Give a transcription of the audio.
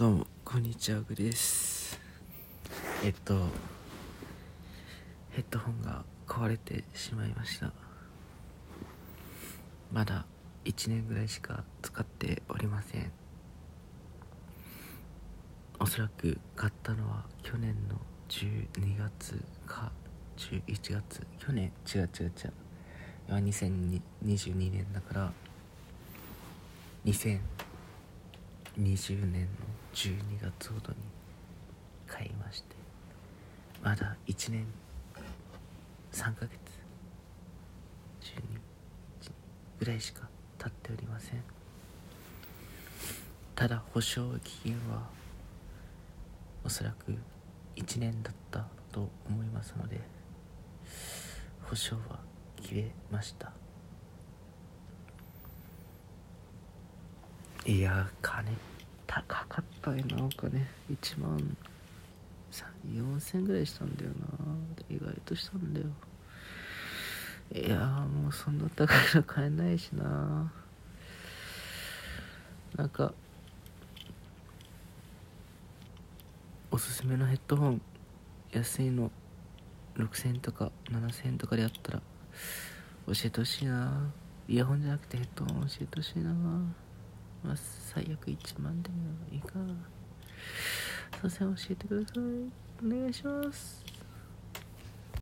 どうもこんにちはグです。えっとヘッドホンが壊れてしまいました。まだ1年ぐらいしか使っておりません。おそらく買ったのは去年の12月か11月。去年違う違う違う。今2022年だから2000 20年の12月ほどに買いましてまだ1年3ヶ月12ぐらいしか経っておりません。ただ保証期限はおそらく1年だったと思いますので保証は切れました。いや金高かったよなお金1万4000ぐらいしたんだよな。意外としたんだよ。いやもうそんな高いの買えないしな。なんかおすすめのヘッドホン安いの6000とか7000とかであったら教えてほしいな。イヤホンじゃなくてヘッドホン教えてほしいな。まあ、最悪1万でもいいか。すいません、教えてください。お願いします。